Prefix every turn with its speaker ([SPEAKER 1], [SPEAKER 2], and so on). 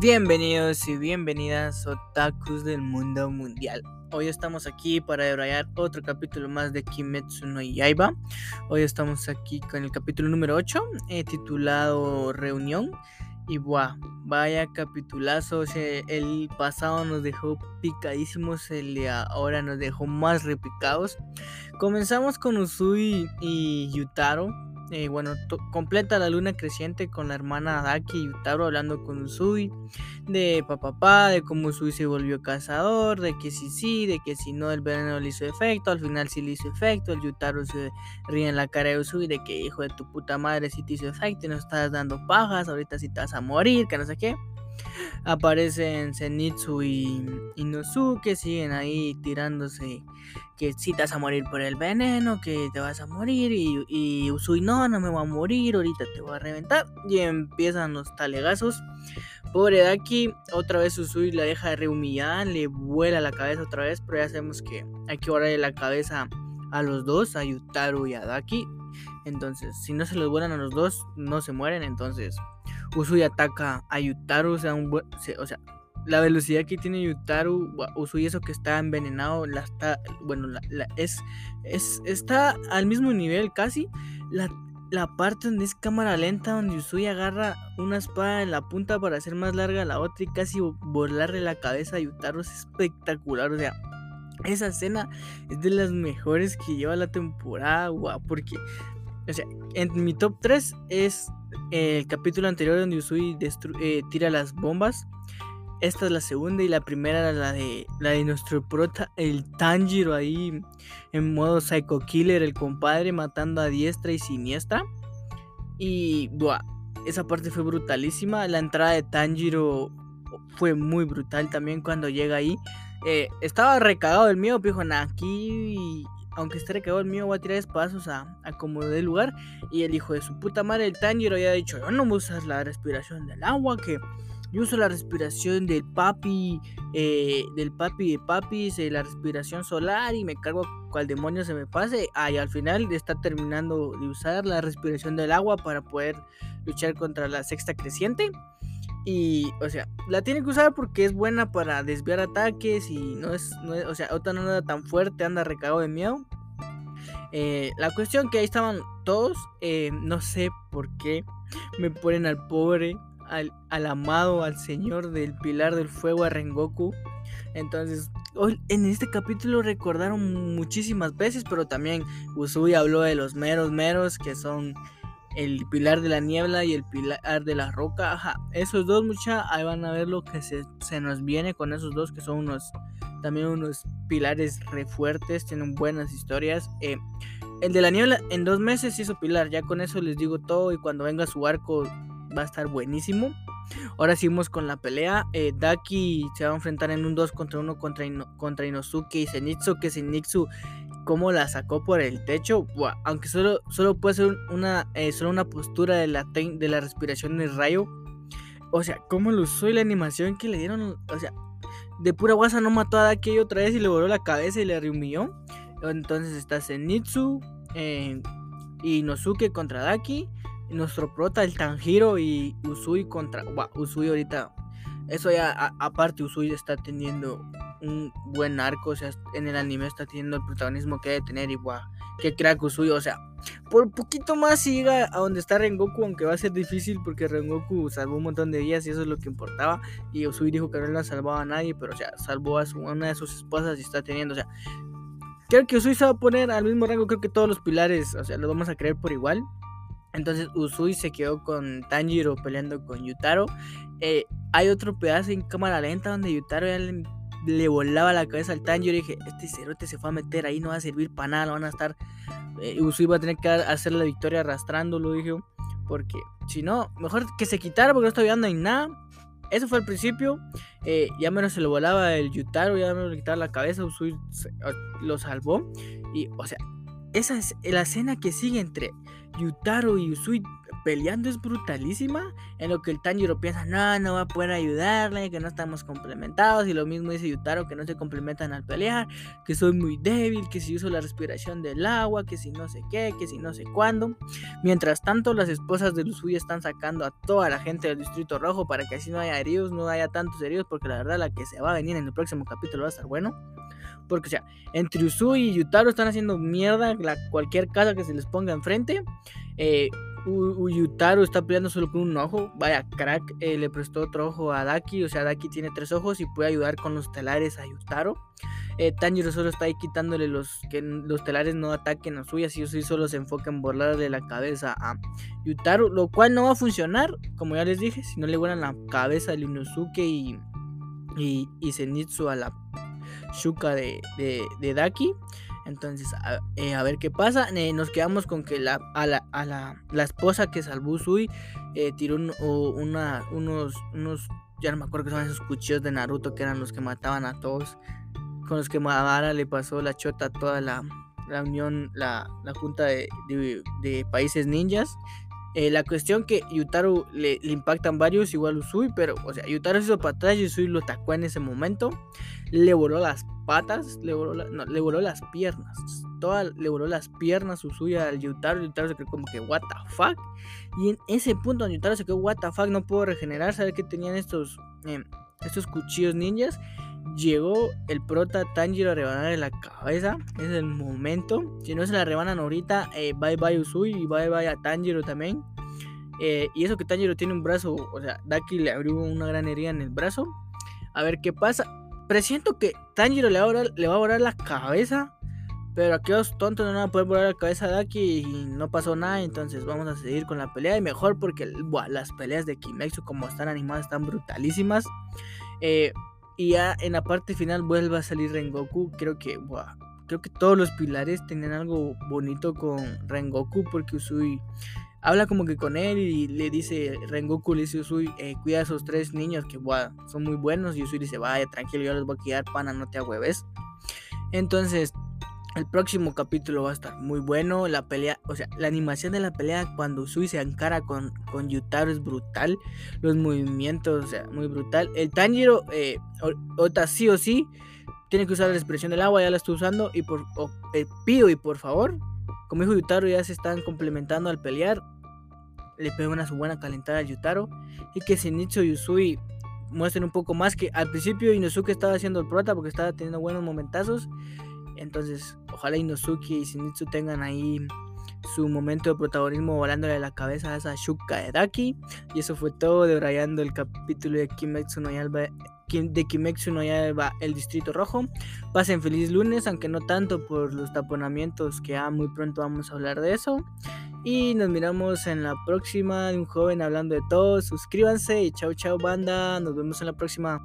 [SPEAKER 1] Bienvenidos y bienvenidas otakus del mundo mundial. Hoy estamos aquí para debrayar otro capítulo más de Kimetsu no Yaiba. Hoy estamos aquí con el capítulo número 8, eh, titulado Reunión. Y buah, vaya capitulazo. el pasado nos dejó picadísimos, el de ahora nos dejó más repicados. Comenzamos con Usui y Yutaro eh, bueno, completa la luna creciente con la hermana Daki y Yutaro hablando con Usui de papá, de cómo Usui se volvió cazador, de que si sí, de que si no el veneno le hizo efecto, al final sí le hizo efecto, el Yutaro se ríe en la cara de Usui de que hijo de tu puta madre si te hizo efecto y nos estás dando pajas, ahorita sí te vas a morir, que no sé qué. Aparecen Zenitsu y Inosuke, siguen ahí tirándose que si te vas a morir por el veneno, que te vas a morir y, y Usui no, no me voy a morir, ahorita te voy a reventar y empiezan los talegazos. Pobre Daki, otra vez Usui la deja de rehumillar, le vuela la cabeza otra vez, pero ya sabemos que hay que borrarle la cabeza a los dos, a Yutaru y a Daki. Entonces, si no se los vuelan a los dos, no se mueren, entonces Usui ataca a Yutaru, o sea, o sea, la velocidad que tiene Yutaru, Usui eso que está envenenado, la está, bueno, es, es, está al mismo nivel casi. La, la parte donde es cámara lenta, donde Usui agarra una espada en la punta para hacer más larga la otra y casi volarle la cabeza a Yutaru es espectacular, o sea, esa escena es de las mejores que lleva la temporada, guau, porque, o sea, en mi top 3 es el capítulo anterior donde Usui eh, tira las bombas. Esta es la segunda y la primera era la de la de nuestro prota, el Tanjiro ahí en modo psycho killer, el compadre matando a diestra y siniestra. Y buah, esa parte fue brutalísima. La entrada de Tanjiro fue muy brutal también cuando llega ahí. Eh, estaba recagado el miedo, pijo, aquí aunque esté recagado el mío, voy a tirar espacios a, a como de lugar. Y el hijo de su puta madre, el Tanjiro, había dicho: Yo no voy a la respiración del agua, que yo uso la respiración del papi, eh, del papi de papis, eh, la respiración solar y me cargo cual demonio se me pase. Ah, al final está terminando de usar la respiración del agua para poder luchar contra la sexta creciente. Y, o sea, la tiene que usar porque es buena para desviar ataques y no es, no o sea, otra no anda tan fuerte, anda recagado de miedo. Eh, la cuestión que ahí estaban todos, eh, no sé por qué me ponen al pobre, al, al, amado, al señor del pilar del fuego, a Rengoku. Entonces, hoy en este capítulo recordaron muchísimas veces, pero también Usui habló de los meros meros, que son el pilar de la niebla y el pilar de la roca. Ajá, esos dos, mucha, ahí van a ver lo que se, nos viene con esos dos que son unos, también unos pilares re fuertes, tienen buenas historias. Eh, el de la niebla en dos meses hizo pilar, ya con eso les digo todo y cuando venga su arco va a estar buenísimo. Ahora seguimos con la pelea. Eh, Daki se va a enfrentar en un 2 contra 1 contra, contra Inosuke y Zenitsu. Que Zenitsu cómo la sacó por el techo, aunque solo, solo puede ser una, eh, solo una postura de la, de la respiración del rayo. O sea, cómo lo usó y la animación que le dieron, o sea, de pura guasa no mató a Daki otra vez y le voló la cabeza y le rehumilló. Entonces está Zenitsu eh, y Nosuke contra Daki. nuestro prota, el Tanjiro y Usui contra... Usui ahorita... Eso ya, aparte Usui está teniendo un buen arco, o sea, en el anime está teniendo el protagonismo que debe tener y guau, qué crack Usui, o sea, por poquito más si llega a donde está Rengoku, aunque va a ser difícil porque Rengoku salvó un montón de días y eso es lo que importaba, y Usui dijo que no le salvaba a nadie, pero o sea, salvó a una de sus esposas y está teniendo, o sea, creo que Usui se va a poner al mismo rango, creo que todos los pilares, o sea, lo vamos a creer por igual. Entonces Usui se quedó con Tanjiro peleando con Yutaro. Eh, hay otro pedazo en cámara lenta donde Yutaro ya le volaba la cabeza al Tanjiro y dije, este cerote se fue a meter ahí, no va a servir para nada, lo van a estar... Eh, Usui va a tener que hacer la victoria arrastrándolo, dije, porque si no, mejor que se quitara porque no estoy viendo en nada. Eso fue al principio, eh, ya menos se lo volaba el Yutaro, ya menos le quitaba la cabeza, Usui lo salvó. Y, o sea, esa es la escena que sigue entre Yutaro y peleando es brutalísima. En lo que el Tanjiro piensa, no, no va a poder ayudarle, que no estamos complementados. Y lo mismo dice Yutaro, que no se complementan al pelear, que soy muy débil, que si uso la respiración del agua, que si no sé qué, que si no sé cuándo. Mientras tanto, las esposas de Usui están sacando a toda la gente del Distrito Rojo para que así no haya heridos, no haya tantos heridos, porque la verdad la que se va a venir en el próximo capítulo va a estar bueno. Porque, o sea, entre Usui y Yutaro están haciendo mierda la, cualquier casa que se les ponga enfrente. Eh, está peleando solo con un ojo. Vaya, crack, eh, le prestó otro ojo a Daki. O sea, Daki tiene tres ojos y puede ayudar con los telares a Yutaro. Eh, Tanjiro solo está ahí quitándole los que los telares no ataquen a Usui. Así Usui solo se enfoca en volarle la cabeza a Yutaro. Lo cual no va a funcionar, como ya les dije. Si no le vuelan la cabeza a Inosuke y, y, y Zenitsu a la Shuka de, de, Daki. Entonces, eh, a, ver qué pasa. Nos quedamos con que la, a, la, a la, la esposa que salvó Sui eh, tiró una, unos, unos, ya no me acuerdo que son esos cuchillos de Naruto que eran los que mataban a todos. Con los que Madara le pasó la chota a toda la, la unión, la, la junta de, países ninjas. La cuestión que Yutaro le, impactan varios, igual Usui, pero, o sea, Yutaro se hizo para atrás y Usui lo atacó en ese momento le voló las patas, le voló, le voló las piernas. Toda, le voló las piernas suya al Yutaro. Yutaro se quedó como que, what the fuck. Y en ese punto, Yutaro se quedó, what the fuck, no puedo regenerar. Saber que tenían estos, em, estos cuchillos ninjas. Llegó el prota Tanjiro a rebanarle la cabeza. Es el momento. Si no se la rebanan ahorita, eh, bye bye Usui y bye bye a Tanjiro también. Eh, y eso que Tanjiro tiene un brazo, o sea, Daki le abrió una gran herida en el brazo. A ver qué pasa. Presiento que Tanjiro le va, a volar, le va a la cabeza. Pero aquellos tontos no van a poder la cabeza de aquí y no pasó nada. Entonces vamos a seguir con la pelea. Y mejor porque las peleas de Kimetsu como están animadas están brutalísimas. Eh, y ya en la parte final vuelve a salir Rengoku. Creo que, creo que todos los pilares tenían algo bonito con Rengoku. Porque Usui habla como que con él y le dice, Rengoku le dice Usui, eh, cuida a esos tres niños que son muy buenos. Y Usui dice, vaya, tranquilo, yo los voy a cuidar, pana, no te agüeves. Entonces, el próximo capítulo va a estar muy bueno. La pelea, o sea, la animación de la pelea cuando Usui se encara con, con Yutaro es brutal. Los movimientos, o sea, muy brutal. El Tanjiro, eh, Ota sí o sí, tiene que usar la expresión del agua, ya la estoy usando. Y por, eh, pido y por favor, como dijo Yutaro, ya se están complementando al pelear le peguen una buena calentada a Yutaro y que Zenitsu y Usui muestren un poco más que al principio Inosuke estaba haciendo el prota porque estaba teniendo buenos momentazos entonces ojalá Inosuke y Zenitsu tengan ahí su momento de protagonismo volándole la cabeza a esa Shuka de Daki y eso fue todo de Rayando el capítulo de Kimetsu no Yaiba de Kimetsu no Yaiba el Distrito Rojo pasen feliz lunes aunque no tanto por los taponamientos que ya muy pronto vamos a hablar de eso y nos miramos en la próxima de un joven hablando de todo. Suscríbanse y chao chao banda. Nos vemos en la próxima.